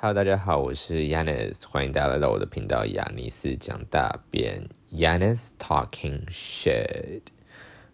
Hello，大家好，我是 Yanis，欢迎大家来到我的频道亚尼斯讲大便，Yanis Talking Shit。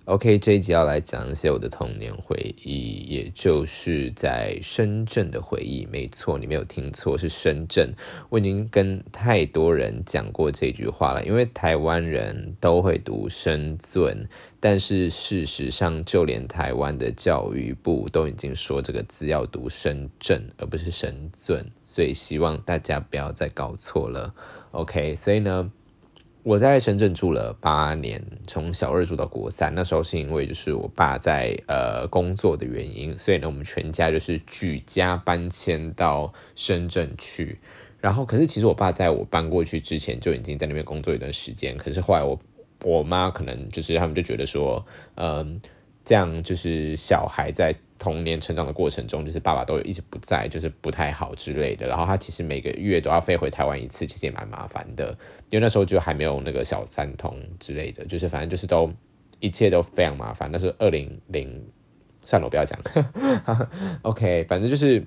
OK，这一集要来讲一些我的童年回忆，也就是在深圳的回忆。没错，你没有听错，是深圳。我已经跟太多人讲过这句话了，因为台湾人都会读深圳，但是事实上，就连台湾的教育部都已经说这个字要读深圳，而不是深圳。所以希望大家不要再搞错了。OK，所以呢。我在深圳住了八年，从小二住到国三。那时候是因为就是我爸在呃工作的原因，所以呢我们全家就是举家搬迁到深圳去。然后，可是其实我爸在我搬过去之前就已经在那边工作一段时间。可是后来我我妈可能就是他们就觉得说，嗯，这样就是小孩在。童年成长的过程中，就是爸爸都一直不在，就是不太好之类的。然后他其实每个月都要飞回台湾一次，其实也蛮麻烦的。因为那时候就还没有那个小三通之类的，就是反正就是都一切都非常麻烦。但是二零零，算了，我不要讲。OK，反正就是。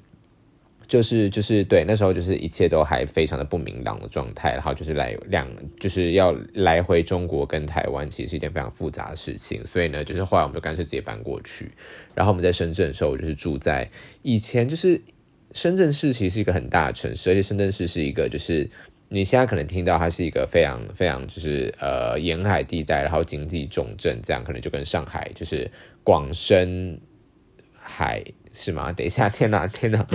就是就是对，那时候就是一切都还非常的不明朗的状态，然后就是来两就是要来回中国跟台湾，其实是一件非常复杂的事情，所以呢，就是后来我们就干脆直接搬过去，然后我们在深圳的时候，就是住在以前就是深圳市其实是一个很大的城市，而且深圳市是一个就是你现在可能听到它是一个非常非常就是呃沿海地带，然后经济重镇，这样可能就跟上海就是广深海是吗？等一下，天哪，天哪！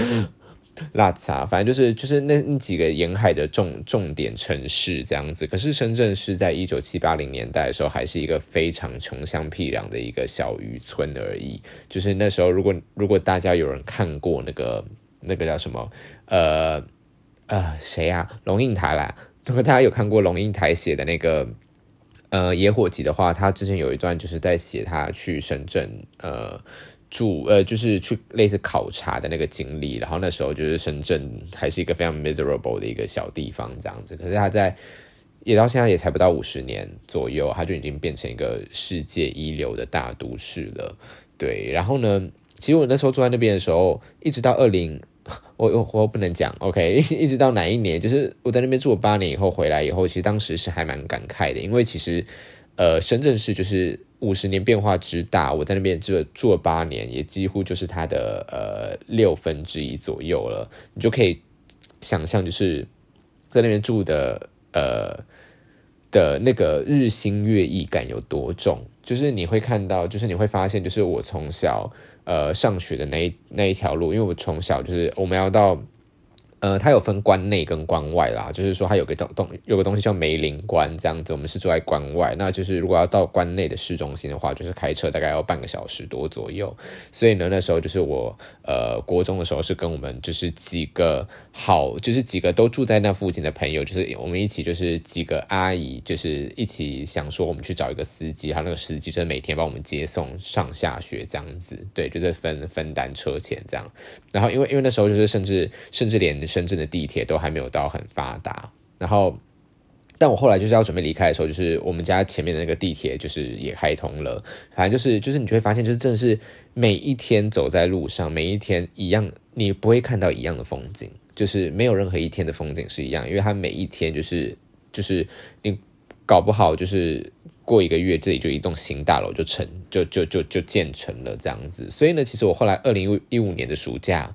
拉萨，反正就是就是那那几个沿海的重重点城市这样子。可是深圳是在一九七八零年代的时候，还是一个非常穷乡僻壤的一个小渔村而已。就是那时候，如果如果大家有人看过那个那个叫什么呃呃谁啊龙应台啦，如果大家有看过龙应台写的那个呃野火集的话，他之前有一段就是在写他去深圳呃。住呃，就是去类似考察的那个经历，然后那时候就是深圳还是一个非常 miserable 的一个小地方这样子，可是他在也到现在也才不到五十年左右，他就已经变成一个世界一流的大都市了。对，然后呢，其实我那时候住在那边的时候，一直到二零，我我我不能讲，OK，一直到哪一年，就是我在那边住了八年以后回来以后，其实当时是还蛮感慨的，因为其实呃，深圳市就是。五十年变化之大，我在那边住住了八年，也几乎就是它的呃六分之一左右了。你就可以想象，就是在那边住的呃的那个日新月异感有多重。就是你会看到，就是你会发现，就是我从小呃上学的那一那一条路，因为我从小就是我们要到。呃，它有分关内跟关外啦，就是说它有个东东有个东西叫梅林关这样子，我们是住在关外，那就是如果要到关内的市中心的话，就是开车大概要半个小时多左右。所以呢，那时候就是我呃国中的时候是跟我们就是几个好，就是几个都住在那附近的朋友，就是我们一起就是几个阿姨，就是一起想说我们去找一个司机，他那个司机就每天帮我们接送上下学这样子，对，就是分分担车钱这样。然后因为因为那时候就是甚至甚至连深圳的地铁都还没有到很发达，然后，但我后来就是要准备离开的时候，就是我们家前面的那个地铁就是也开通了，反正就是就是你就会发现，就是真的是每一天走在路上，每一天一样，你不会看到一样的风景，就是没有任何一天的风景是一样，因为它每一天就是就是你搞不好就是过一个月，这里就一栋新大楼就成就就就就建成了这样子，所以呢，其实我后来二零一五年的暑假。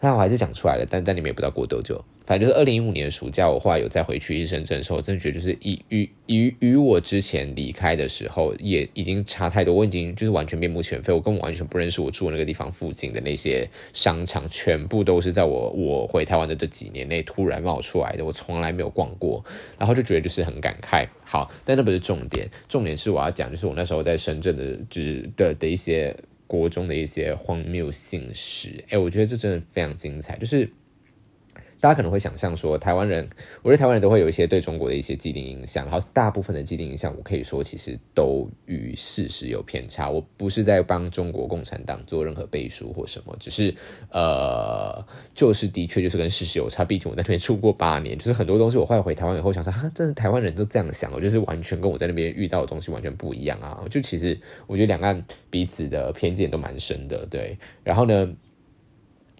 那我还是讲出来了，但但你们也不知道过多久。反正就是二零一五年暑假，我后来有再回去深圳的时候，真的觉得就是与与与与我之前离开的时候也已经差太多。我已经就是完全面目全非，我根本完全不认识我住那个地方附近的那些商场，全部都是在我我回台湾的这几年内突然冒出来的，我从来没有逛过，然后就觉得就是很感慨。好，但那不是重点，重点是我要讲，就是我那时候在深圳的，就是的的一些。国中的一些荒谬姓史，哎，我觉得这真的非常精彩，就是。大家可能会想象说，台湾人，我觉得台湾人都会有一些对中国的一些既定印象，然后大部分的既定印象，我可以说其实都与事实有偏差。我不是在帮中国共产党做任何背书或什么，只是呃，就是的确就是跟事实有差。毕竟我在那边住过八年，就是很多东西我后来回台湾以后想说，哈，真的台湾人都这样想，我就是完全跟我在那边遇到的东西完全不一样啊！就其实我觉得两岸彼此的偏见都蛮深的，对。然后呢？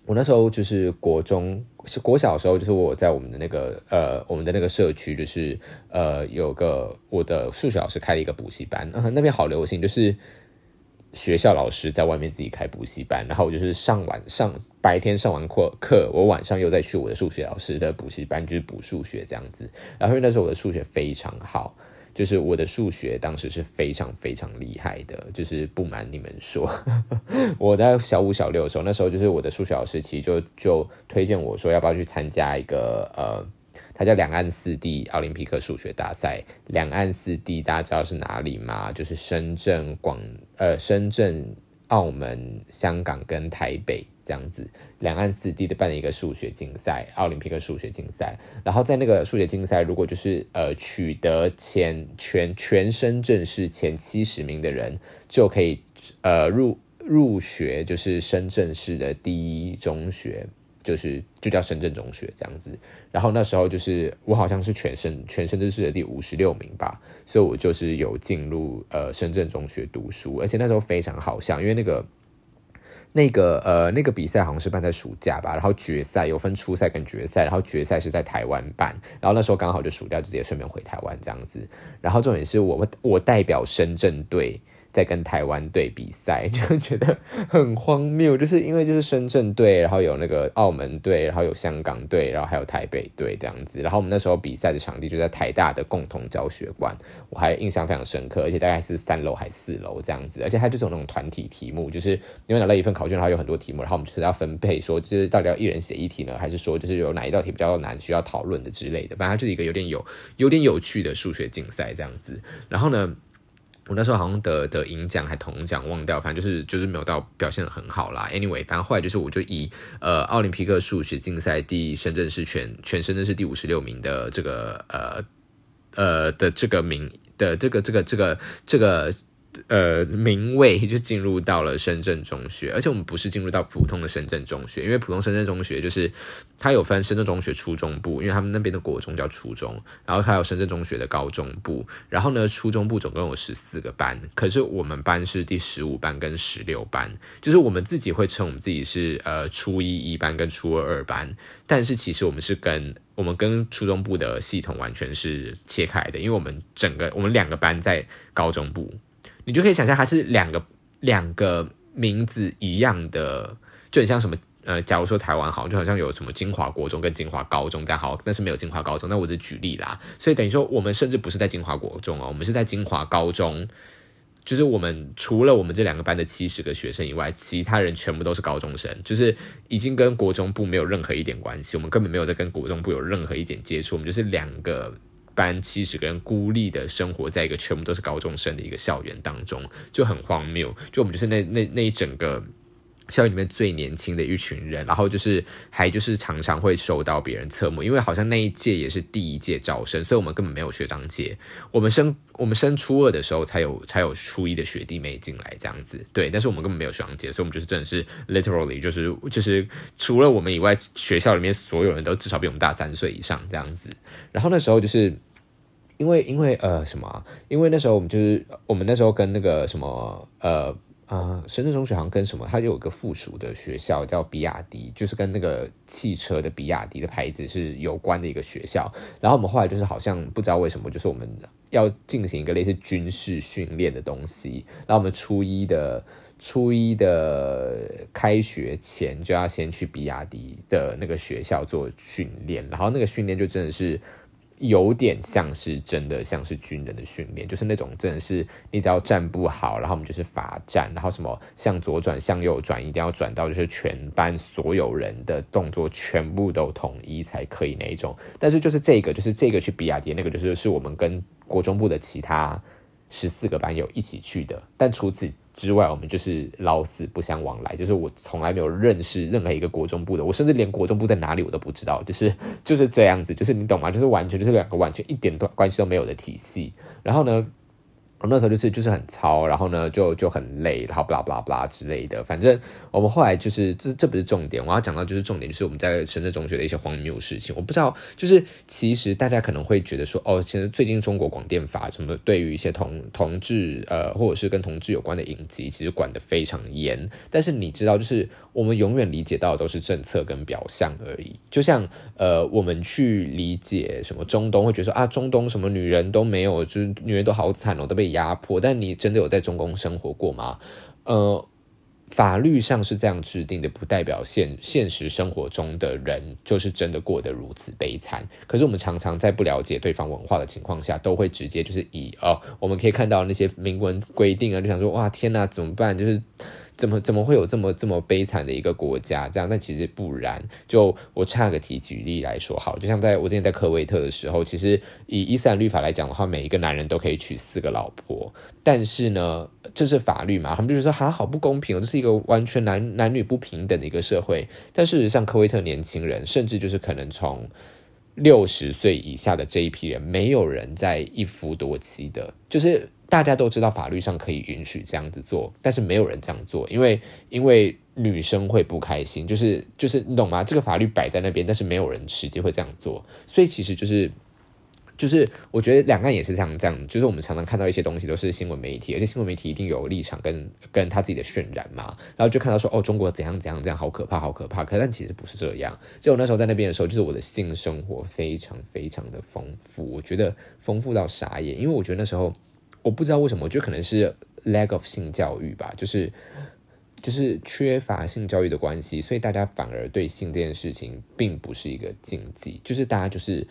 我那时候就是国中，是国小的时候，就是我在我们的那个呃我们的那个社区，就是呃有个我的数学老师开了一个补习班，那边好流行，就是学校老师在外面自己开补习班，然后我就是上晚上白天上完课课，我晚上又再去我的数学老师的补习班，就是补数学这样子。然后因为那时候我的数学非常好。就是我的数学当时是非常非常厉害的，就是不瞒你们说，我在小五小六的时候，那时候就是我的数学老师其实就就推荐我说要不要去参加一个呃，他叫两岸四地奥林匹克数学大赛。两岸四地大家知道是哪里吗？就是深圳、广呃深圳、澳门、香港跟台北。这样子，两岸四地的办了一个数学竞赛，奥林匹克数学竞赛。然后在那个数学竞赛，如果就是呃取得前全全深圳市前七十名的人，就可以呃入入学，就是深圳市的第一中学，就是就叫深圳中学这样子。然后那时候就是我好像是全深全深圳市的第五十六名吧，所以我就是有进入呃深圳中学读书，而且那时候非常好笑，因为那个。那个呃，那个比赛好像是办在暑假吧，然后决赛有分初赛跟决赛，然后决赛是在台湾办，然后那时候刚好就暑假，直接顺便回台湾这样子，然后重点是我我代表深圳队。在跟台湾队比赛，就觉得很荒谬，就是因为就是深圳队，然后有那个澳门队，然后有香港队，然后还有台北队这样子。然后我们那时候比赛的场地就在台大的共同教学馆，我还印象非常深刻，而且大概是三楼还四楼这样子。而且它就是那种团体题目，就是因为拿到一份考卷，然后有很多题目，然后我们就是要分配，说就是到底要一人写一题呢，还是说就是有哪一道题比较难需要讨论的之类的。反正就是一个有点有有点有趣的数学竞赛这样子。然后呢？我那时候好像得得银奖还铜奖忘掉，反正就是就是没有到表现的很好啦。Anyway，反正后来就是我就以呃奥林匹克数学竞赛第深圳市全全深圳市第五十六名的这个呃呃的这个名的这个这个这个这个。呃，名位就进入到了深圳中学，而且我们不是进入到普通的深圳中学，因为普通深圳中学就是它有分深圳中学初中部，因为他们那边的国中叫初中，然后还有深圳中学的高中部，然后呢，初中部总共有十四个班，可是我们班是第十五班跟十六班，就是我们自己会称我们自己是呃初一一班跟初二二班，但是其实我们是跟我们跟初中部的系统完全是切开的，因为我们整个我们两个班在高中部。你就可以想象它是两个两个名字一样的，就很像什么呃，假如说台湾好，就好像有什么金华国中跟金华高中这样好，但是没有金华高中，那我只举例啦。所以等于说我们甚至不是在金华国中哦，我们是在金华高中，就是我们除了我们这两个班的七十个学生以外，其他人全部都是高中生，就是已经跟国中部没有任何一点关系，我们根本没有在跟国中部有任何一点接触，我们就是两个。班七十个人孤立的生活在一个全部都是高中生的一个校园当中，就很荒谬。就我们就是那那那一整个校园里面最年轻的一群人，然后就是还就是常常会受到别人侧目，因为好像那一届也是第一届招生，所以我们根本没有学长姐。我们升我们升初二的时候才有才有初一的学弟妹进来这样子，对。但是我们根本没有学长姐，所以我们就是真的是 literally 就是就是除了我们以外，学校里面所有人都至少比我们大三岁以上这样子。然后那时候就是。因为因为呃什么？因为那时候我们就是我们那时候跟那个什么呃啊深圳中学好像跟什么，它有一个附属的学校叫比亚迪，就是跟那个汽车的比亚迪的牌子是有关的一个学校。然后我们后来就是好像不知道为什么，就是我们要进行一个类似军事训练的东西。然后我们初一的初一的开学前就要先去比亚迪的那个学校做训练，然后那个训练就真的是。有点像是真的，像是军人的训练，就是那种真的是你只要站不好，然后我们就是罚站，然后什么向左转、向右转，一定要转到就是全班所有人的动作全部都统一才可以那一种。但是就是这个，就是这个去比亚迪，那个就是是我们跟国中部的其他十四个班友一起去的，但除此。之外，我们就是老死不相往来，就是我从来没有认识任何一个国中部的，我甚至连国中部在哪里我都不知道，就是就是这样子，就是你懂吗？就是完全就是两个完全一点关系都没有的体系。然后呢，我那时候就是就是很糙，然后呢就就很累，然后 blah blah blah 之类的。反正我们后来就是这这不是重点，我要讲到就是重点，就是我们在深圳中学的一些荒谬事情。我不知道，就是其实大家可能会觉得说，哦，其实最近中国广电法什么对于一些同同志呃或者是跟同志有关的影集，其实管得非常严。但是你知道，就是我们永远理解到的都是政策跟表象而已。就像呃，我们去理解什么中东，会觉得说啊，中东什么女人都没有，就是女人都好惨哦，都被。压迫，但你真的有在中东生活过吗？呃，法律上是这样制定的，不代表现现实生活中的人就是真的过得如此悲惨。可是我们常常在不了解对方文化的情况下，都会直接就是以哦，我们可以看到那些明文规定啊，就想说哇天哪，怎么办？就是。怎么怎么会有这么这么悲惨的一个国家？这样，但其实不然。就我差个题举例来说，好，就像在我之前在科威特的时候，其实以伊斯兰律法来讲的话，每一个男人都可以娶四个老婆。但是呢，这是法律嘛？他们就是说，还好不公平哦，这是一个完全男男女不平等的一个社会。但事实上，科威特年轻人，甚至就是可能从六十岁以下的这一批人，没有人在一夫多妻的，就是。大家都知道法律上可以允许这样子做，但是没有人这样做，因为因为女生会不开心，就是就是你懂吗？这个法律摆在那边，但是没有人实际会这样做，所以其实就是就是我觉得两岸也是这样这样，就是我们常常看到一些东西都是新闻媒体，而且新闻媒体一定有立场跟跟他自己的渲染嘛，然后就看到说哦中国怎样怎样怎样好可怕好可怕，可但其实不是这样。就我那时候在那边的时候，就是我的性生活非常非常的丰富，我觉得丰富到傻眼，因为我觉得那时候。我不知道为什么，我觉得可能是 lack of 性教育吧，就是就是缺乏性教育的关系，所以大家反而对性这件事情并不是一个禁忌，就是大家就是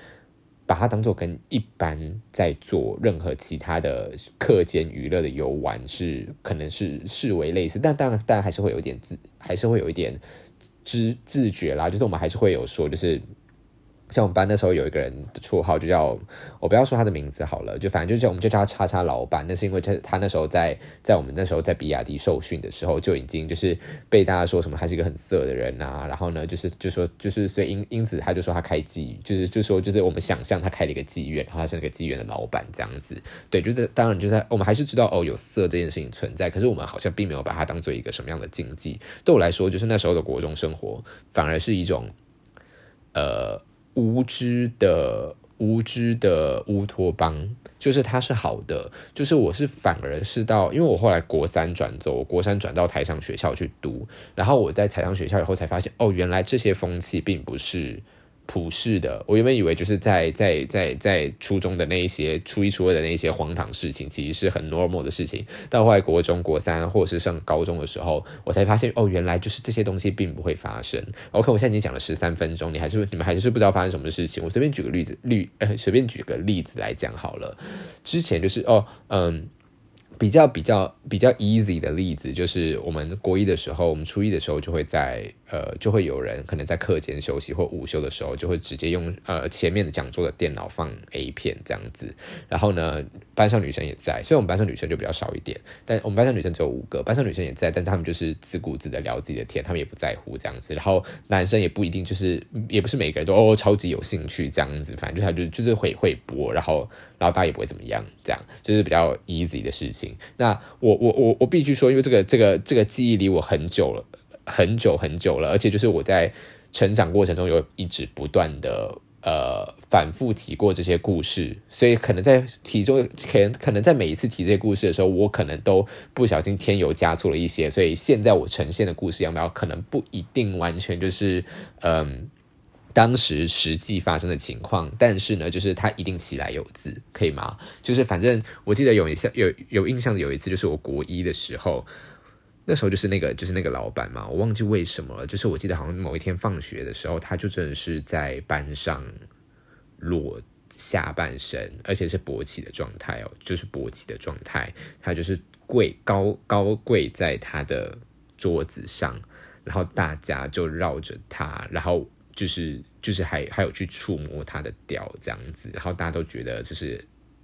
把它当做跟一般在做任何其他的课间娱乐的游玩是可能是视为类似，但当然当然还是会有一点自还是会有一点知自觉啦，就是我们还是会有说就是。像我们班那时候有一个人的绰号就叫我不要说他的名字好了，就反正就叫我们就叫他叉叉老板。那是因为他他那时候在在我们那时候在比亚迪受训的时候就已经就是被大家说什么他是一个很色的人啊，然后呢就是就说就是所以因因此他就说他开妓，就是就说就是我们想象他开了一个妓院，然后他是那个妓院的老板这样子。对，就是当然就是我们还是知道哦有色这件事情存在，可是我们好像并没有把它当做一个什么样的禁忌。对我来说，就是那时候的国中生活反而是一种呃。无知的无知的乌托邦，就是它是好的，就是我是反而是到，因为我后来国三转走，国三转到台商学校去读，然后我在台商学校以后才发现，哦，原来这些风气并不是。普世的，我原本以为就是在在在在初中的那一些初一初二的那些荒唐事情，其实是很 normal 的事情。到后来国中国三或者是上高中的时候，我才发现哦，原来就是这些东西并不会发生。OK，我现在已经讲了十三分钟，你还是你们还是不知道发生什么事情。我随便举个例子，例呃随便举个例子来讲好了。之前就是哦嗯。比较比较比较 easy 的例子，就是我们国一的时候，我们初一的时候就会在呃，就会有人可能在课间休息或午休的时候，就会直接用呃前面的讲桌的电脑放 A 片这样子。然后呢，班上女生也在，所以我们班上女生就比较少一点，但我们班上女生只有五个，班上女生也在，但他们就是自顾自的聊自己的天，他们也不在乎这样子。然后男生也不一定就是，也不是每个人都哦超级有兴趣这样子，反正就他就就是会会播，然后。然后大家也不会怎么样，这样就是比较 easy 的事情。那我我我我必须说，因为这个这个这个记忆离我很久了，很久很久了，而且就是我在成长过程中有一直不断的呃反复提过这些故事，所以可能在提中，可能可能在每一次提这些故事的时候，我可能都不小心添油加醋了一些，所以现在我呈现的故事样貌可能不一定完全就是嗯。当时实际发生的情况，但是呢，就是他一定起来有字，可以吗？就是反正我记得有一次有有印象的有一次，就是我国一的时候，那时候就是那个就是那个老板嘛，我忘记为什么了。就是我记得好像某一天放学的时候，他就真的是在班上裸下半身，而且是勃起的状态哦，就是勃起的状态，他就是跪高高跪在他的桌子上，然后大家就绕着他，然后。就是就是还还有去触摸他的屌这样子，然后大家都觉得就是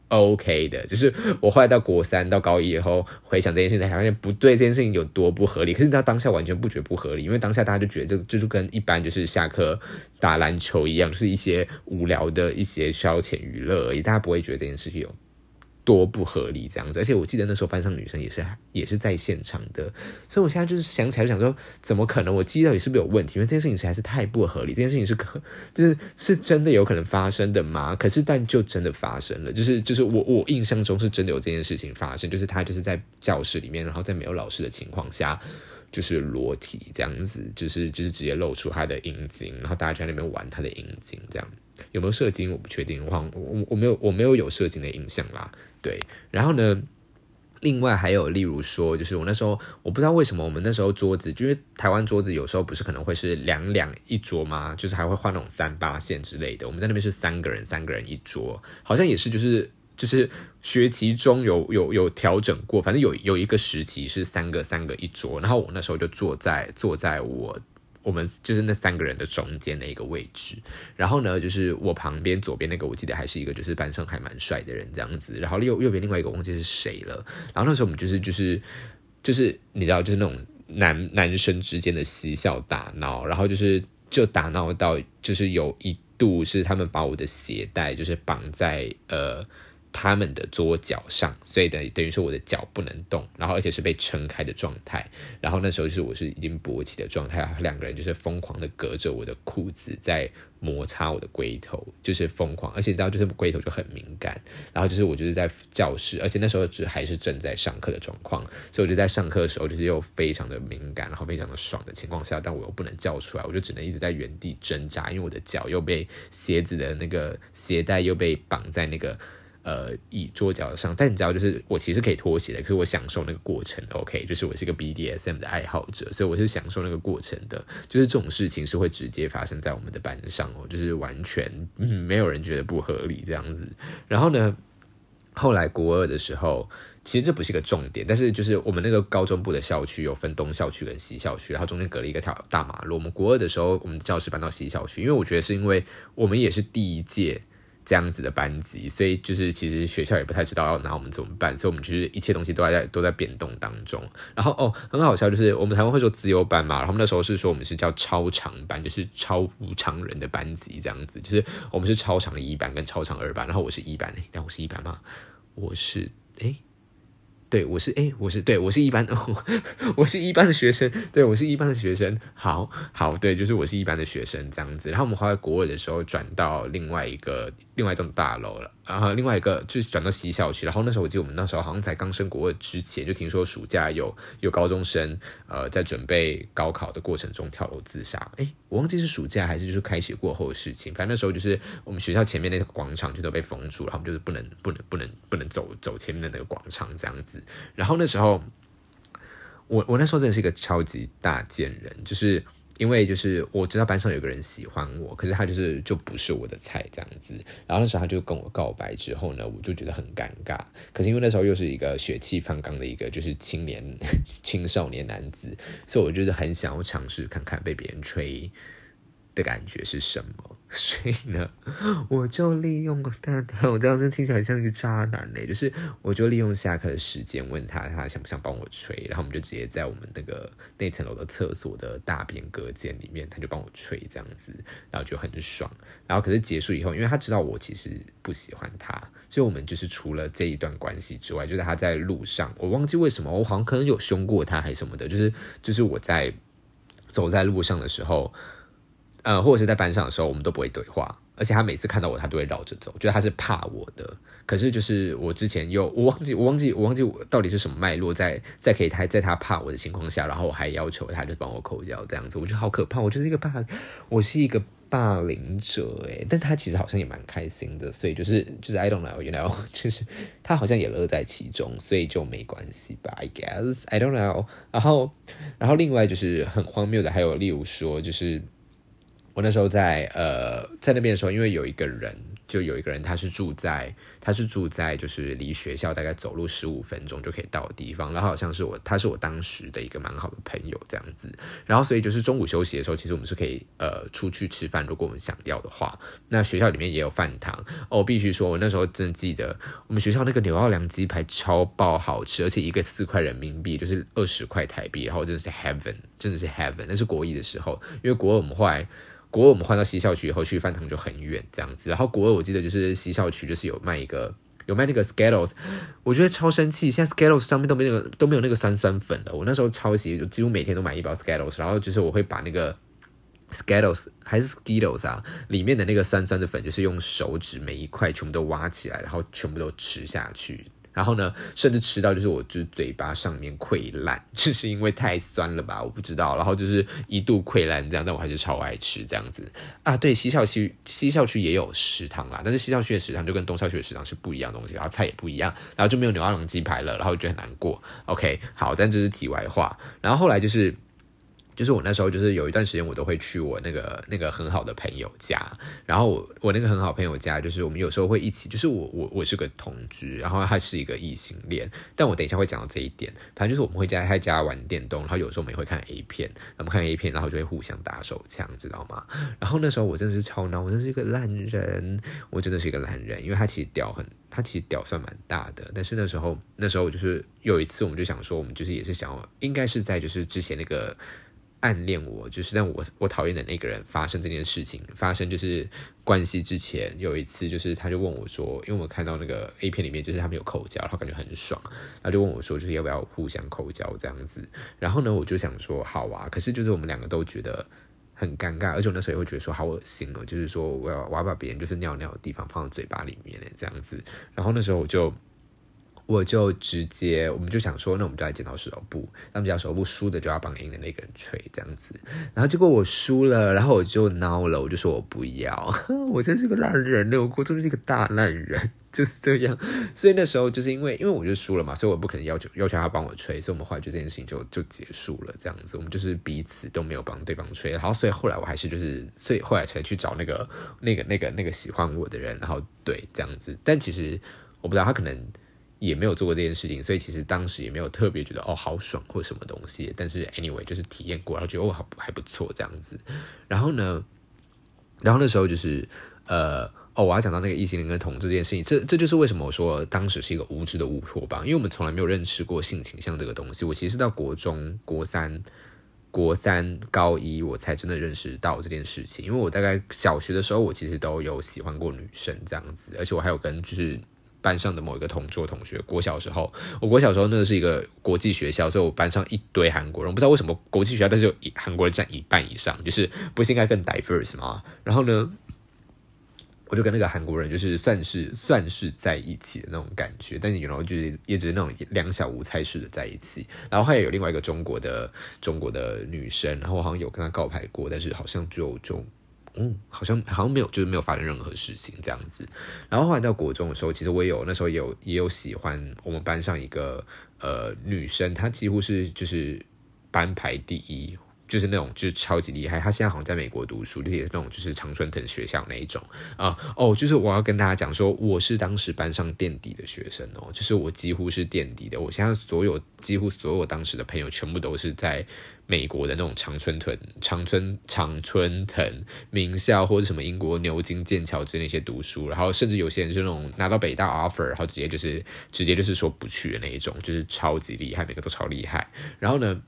OK 的。就是我后来到国三到高一以后回想这件事情，才发现不对，这件事情有多不合理。可是他当下完全不觉得不合理，因为当下大家就觉得这这就跟一般就是下课打篮球一样，就是一些无聊的一些消遣娱乐而已，大家不会觉得这件事情有多不合理这样子，而且我记得那时候班上女生也是也是在现场的，所以我现在就是想起来想说，怎么可能我记忆到底是不是有问题？因为这件事情实在是太不合理，这件事情是可就是是真的有可能发生的吗？可是但就真的发生了，就是就是我我印象中是真的有这件事情发生，就是他就是在教室里面，然后在没有老师的情况下。就是裸体这样子，就是就是直接露出他的阴茎，然后大家在那边玩他的阴茎，这样有没有射精我不确定，我我我没有我没有有射精的印象啦。对，然后呢，另外还有例如说，就是我那时候我不知道为什么我们那时候桌子，因为台湾桌子有时候不是可能会是两两一桌吗？就是还会换那种三八线之类的，我们在那边是三个人三个人一桌，好像也是就是。就是学期中有有有调整过，反正有有一个时期是三个三个一桌，然后我那时候就坐在坐在我我们就是那三个人的中间的一个位置，然后呢，就是我旁边左边那个我记得还是一个就是班上还蛮帅的人这样子，然后右右边另外一个我忘记是谁了，然后那时候我们就是就是就是你知道就是那种男男生之间的嬉笑打闹，然后就是就打闹到就是有一度是他们把我的鞋带就是绑在呃。他们的桌脚上，所以等等于说我的脚不能动，然后而且是被撑开的状态。然后那时候就是我是已经勃起的状态，两个人就是疯狂的隔着我的裤子在摩擦我的龟头，就是疯狂。而且你知道，就是龟头就很敏感。然后就是我就是在教室，而且那时候只还是正在上课的状况，所以我就在上课的时候就是又非常的敏感，然后非常的爽的情况下，但我又不能叫出来，我就只能一直在原地挣扎，因为我的脚又被鞋子的那个鞋带又被绑在那个。呃，椅桌脚上，但你知道，就是我其实可以脱鞋的，可是我享受那个过程。OK，就是我是一个 BDSM 的爱好者，所以我是享受那个过程的。就是这种事情是会直接发生在我们的班上哦，就是完全没有人觉得不合理这样子。然后呢，后来国二的时候，其实这不是一个重点，但是就是我们那个高中部的校区有分东校区跟西校区，然后中间隔了一个条大马路。我们国二的时候，我们教室搬到西校区，因为我觉得是因为我们也是第一届。这样子的班级，所以就是其实学校也不太知道要拿我们怎么办，所以我们就是一切东西都在都在变动当中。然后哦，很好笑，就是我们台湾会说自由班嘛，然后那时候是说我们是叫超长班，就是超无常人的班级这样子，就是我们是超长一班跟超长二班，然后我是一班诶，但我是一班嘛？我是诶。对，我是哎，我是对，我是一班，我是一班的学生，对我是一班的学生，好好，对，就是我是一班的学生这样子。然后我们后来国二的时候转到另外一个另外一栋大楼了。然后另外一个就是转到西校区，然后那时候我记得我们那时候好像才刚升国二之前，就听说暑假有有高中生呃在准备高考的过程中跳楼自杀。哎，我忘记是暑假还是就是开学过后的事情。反正那时候就是我们学校前面那个广场就都被封住，然后就是不能不能不能不能走走前面的那个广场这样子。然后那时候我我那时候真的是一个超级大贱人，就是。因为就是我知道班上有个人喜欢我，可是他就是就不是我的菜这样子。然后那时候他就跟我告白之后呢，我就觉得很尴尬。可是因为那时候又是一个血气方刚的一个就是青年 青少年男子，所以我就是很想要尝试看看被别人吹。的感觉是什么？所以呢，我就利用他，我这样子听起来像一个渣男嘞。就是我就利用下课的时间问他，他想不想帮我吹？然后我们就直接在我们那个那层楼的厕所的大便隔间里面，他就帮我吹这样子，然后就很爽。然后可是结束以后，因为他知道我其实不喜欢他，所以我们就是除了这一段关系之外，就是他在路上，我忘记为什么，我好像可能有凶过他还是什么的，就是就是我在走在路上的时候。呃，或者是在班上的时候，我们都不会对话，而且他每次看到我，他都会绕着走，觉得他是怕我的。可是就是我之前又我忘记我忘记我忘记我到底是什么脉络，在在可以他在他怕我的情况下，然后我还要求他就帮我口交这样子，我觉得好可怕。我就是一个霸，我是一个霸凌者诶，但他其实好像也蛮开心的，所以就是就是 I don't know，you know，就是他好像也乐在其中，所以就没关系吧，I guess I don't know。然后然后另外就是很荒谬的，还有例如说就是。我那时候在呃在那边的时候，因为有一个人，就有一个人，他是住在他是住在就是离学校大概走路十五分钟就可以到的地方，然后好像是我他是我当时的一个蛮好的朋友这样子，然后所以就是中午休息的时候，其实我们是可以呃出去吃饭，如果我们想要的话，那学校里面也有饭堂哦。必须说，我那时候真的记得我们学校那个牛奥良鸡排超爆好吃，而且一个四块人民币就是二十块台币，然后真的是 heaven，真的是 heaven。那是国一的时候，因为国二我们后来。国二我们换到西校区以后，去饭堂就很远这样子。然后国二我记得就是西校区就是有卖一个有卖那个 Skittles，我觉得超生气。现在 Skittles 上面都没有那个都没有那个酸酸粉了。我那时候超喜，就几乎每天都买一包 Skittles，然后就是我会把那个 Skittles 还是 Skittles 啊，里面的那个酸酸的粉，就是用手指每一块全部都挖起来，然后全部都吃下去。然后呢，甚至吃到就是我就是嘴巴上面溃烂，就是因为太酸了吧？我不知道。然后就是一度溃烂这样，但我还是超爱吃这样子啊。对，西校区西校区也有食堂啦，但是西校区的食堂就跟东校区的食堂是不一样的东西，然后菜也不一样，然后就没有牛二郎鸡排了，然后觉得很难过。OK，好，但这是题外话。然后后来就是。就是我那时候，就是有一段时间，我都会去我那个那个很好的朋友家。然后我我那个很好朋友家，就是我们有时候会一起。就是我我我是个同居，然后他是一个异性恋。但我等一下会讲到这一点。反正就是我们会在他家玩电动，然后有时候我们也会看 A 片。我们看 A 片，然后就会互相打手枪，知道吗？然后那时候我真的是超难，我真是一个烂人，我真的是一个烂人。因为他其实屌很，他其实屌算蛮大的。但是那时候那时候就是有一次，我们就想说，我们就是也是想要，应该是在就是之前那个。暗恋我，就是但我我讨厌的那个人发生这件事情发生，就是关系之前有一次，就是他就问我说，因为我看到那个 A 片里面，就是他们有口交，然后感觉很爽，他就问我说，就是要不要互相口交这样子。然后呢，我就想说好啊，可是就是我们两个都觉得很尴尬，而且我那时候也会觉得说好恶心哦，就是说我要我要把别人就是尿尿的地方放到嘴巴里面这样子。然后那时候我就。我就直接，我们就想说，那我们就来剪刀石头布。那么剪刀石头布输的就要帮赢的那个人吹，这样子。然后结果我输了，然后我就孬了，我就说我不要，我真是个烂人，我过真是一个大烂人，就是这样。所以那时候就是因为，因为我就输了嘛，所以我不可能要求要求他帮我吹，所以我们后来就这件事情就就结束了，这样子。我们就是彼此都没有帮对方吹，然后所以后来我还是就是，所以后来才去找那个那个那个那个喜欢我的人，然后对这样子。但其实我不知道他可能。也没有做过这件事情，所以其实当时也没有特别觉得哦好爽或什么东西。但是 anyway 就是体验过，然后觉得哦好还不错这样子。然后呢，然后那时候就是呃哦我要讲到那个异性恋跟同志这件事情，这这就是为什么我说当时是一个无知的乌托邦，因为我们从来没有认识过性倾向这个东西。我其实到国中国三国三高一我才真的认识到这件事情，因为我大概小学的时候我其实都有喜欢过女生这样子，而且我还有跟就是。班上的某一个同桌同学，国小时候，我国小时候那是一个国际学校，所以我班上一堆韩国人，不知道为什么国际学校，但是有韩国人占一半以上，就是不是应该更 diverse 吗？然后呢，我就跟那个韩国人就是算是算是在一起的那种感觉，但是然后就是一直那种两小无猜似的在一起。然后还有另外一个中国的中国的女生，然后我好像有跟她告白过，但是好像就就。嗯，好像好像没有，就是没有发生任何事情这样子。然后后来到国中的时候，其实我也有那时候也有也有喜欢我们班上一个呃女生，她几乎是就是班排第一。就是那种就是超级厉害，他现在好像在美国读书，就是也是那种就是常春藤学校那一种啊哦，就是我要跟大家讲说，我是当时班上垫底的学生哦，就是我几乎是垫底的，我现在所有几乎所有当时的朋友全部都是在美国的那种常春藤、常春常春藤名校或者什么英国牛津、剑桥之类那些读书，然后甚至有些人是那种拿到北大 offer，然后直接就是直接就是说不去的那一种，就是超级厉害，每个都超厉害，然后呢。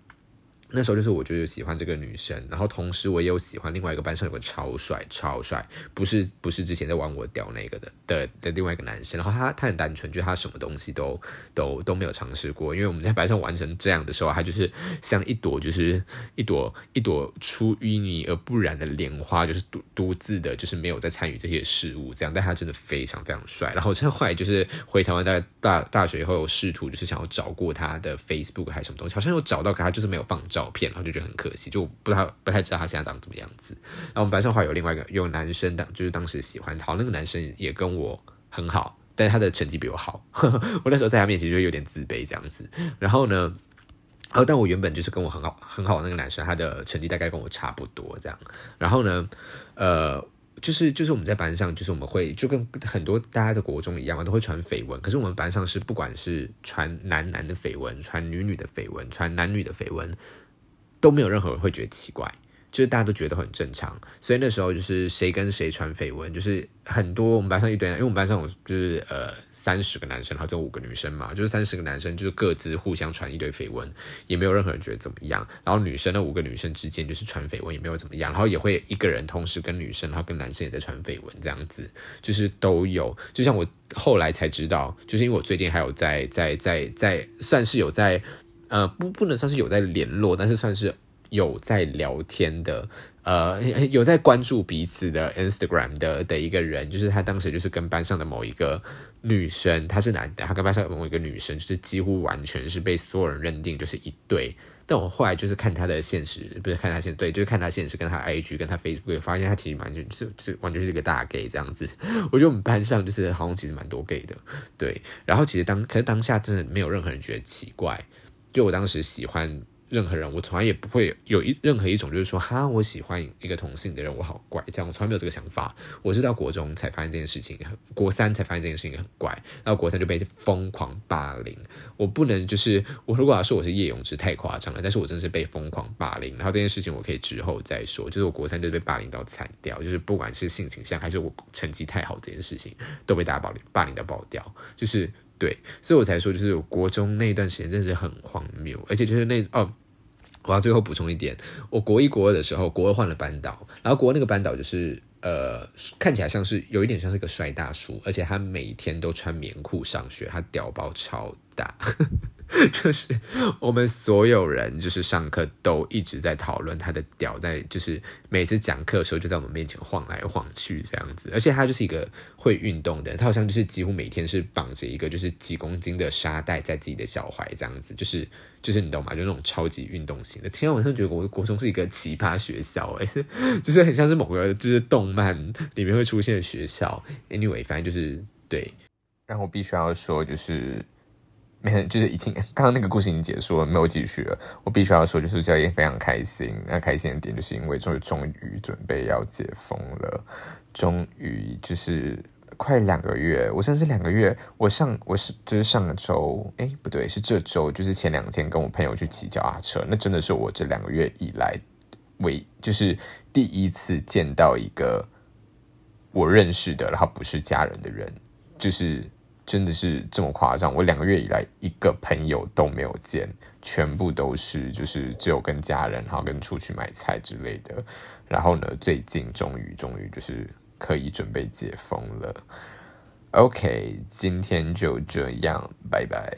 那时候就是我就是喜欢这个女生，然后同时我也有喜欢另外一个班上有个超帅超帅，不是不是之前在玩我屌那个的的的另外一个男生，然后他他很单纯，就是他什么东西都都都没有尝试过，因为我们在班上玩成这样的时候，他就是像一朵就是一朵一朵出淤泥而不染的莲花，就是独独自的，就是没有在参与这些事物这样，但他真的非常非常帅，然后后来就是回台湾大大大学以后，试图就是想要找过他的 Facebook 还是什么东西，好像有找到，可他就是没有放照。照片，然后就觉得很可惜，就不太不太知道他现在长怎么样子。然后我们班上话有另外一个有男生当，就是当时喜欢他，那个男生也跟我很好，但是他的成绩比我好。我那时候在他面前就有点自卑这样子。然后呢，然后但我原本就是跟我很好很好的那个男生，他的成绩大概跟我差不多这样。然后呢，呃。就是就是我们在班上，就是我们会就跟很多大家的国中一样嘛，都会传绯闻。可是我们班上是不管是传男男的绯闻，传女女的绯闻，传男女的绯闻，都没有任何人会觉得奇怪。就是大家都觉得很正常，所以那时候就是谁跟谁传绯闻，就是很多我们班上一堆，因为我们班上就是呃三十个男生，然后就五个女生嘛，就是三十个男生就是各自互相传一堆绯闻，也没有任何人觉得怎么样。然后女生的五个女生之间就是传绯闻也没有怎么样，然后也会一个人同时跟女生，然后跟男生也在传绯闻，这样子就是都有。就像我后来才知道，就是因为我最近还有在在在在算是有在呃不不能算是有在联络，但是算是。有在聊天的，呃，有在关注彼此的 Instagram 的的一个人，就是他当时就是跟班上的某一个女生，他是男的，他跟班上某一个女生，就是几乎完全是被所有人认定就是一对。但我后来就是看他的现实，不是看他现对，就是看他现实，跟他 IG，跟他 Facebook，发现他其实完全就是完全是一个大 gay 这样子。我觉得我们班上就是好像其实蛮多 gay 的，对。然后其实当可是当下真的没有任何人觉得奇怪，就我当时喜欢。任何人，我从来也不会有一任何一种，就是说，哈，我喜欢一个同性的人，我好怪，这样我从来没有这个想法。我是到国中才发现这件事情，国三才发现这件事情很怪，然后国三就被疯狂霸凌。我不能就是我如果要说我是叶永志太夸张了，但是我真的是被疯狂霸凌。然后这件事情我可以之后再说，就是我国三就被霸凌到惨掉，就是不管是性倾向还是我成绩太好这件事情，都被大家霸凌霸凌到爆掉，就是对，所以我才说，就是国中那段时间真的是很荒谬，而且就是那哦。我要最后补充一点，我国一国二的时候，国二换了班导，然后国二那个班导就是呃，看起来像是有一点像是个帅大叔，而且他每天都穿棉裤上学，他屌包超大。就是我们所有人，就是上课都一直在讨论他的屌，在就是每次讲课的时候就在我们面前晃来晃去这样子，而且他就是一个会运动的，他好像就是几乎每天是绑着一个就是几公斤的沙袋在自己的脚踝这样子，就是就是你懂吗？就那种超级运动型的。天啊，我真的觉得我的国中是一个奇葩学校，哎，是 就是很像是某个就是动漫里面会出现的学校。Anyway，反正就是对，然后必须要说就是。没，就是已经刚刚那个故事已经结束了，没有继续了。我必须要说，就是小叶非常开心。那开心的点，就是因为终于终于准备要解封了，终于就是快两个月。我甚至两个月，我上我是就是上个周，哎，不对，是这周，就是前两天跟我朋友去骑脚踏车，那真的是我这两个月以来唯就是第一次见到一个我认识的，然后不是家人的人，就是。真的是这么夸张？我两个月以来一个朋友都没有见，全部都是就是只有跟家人，然后跟出去买菜之类的。然后呢，最近终于终于就是可以准备解封了。OK，今天就这样，拜拜。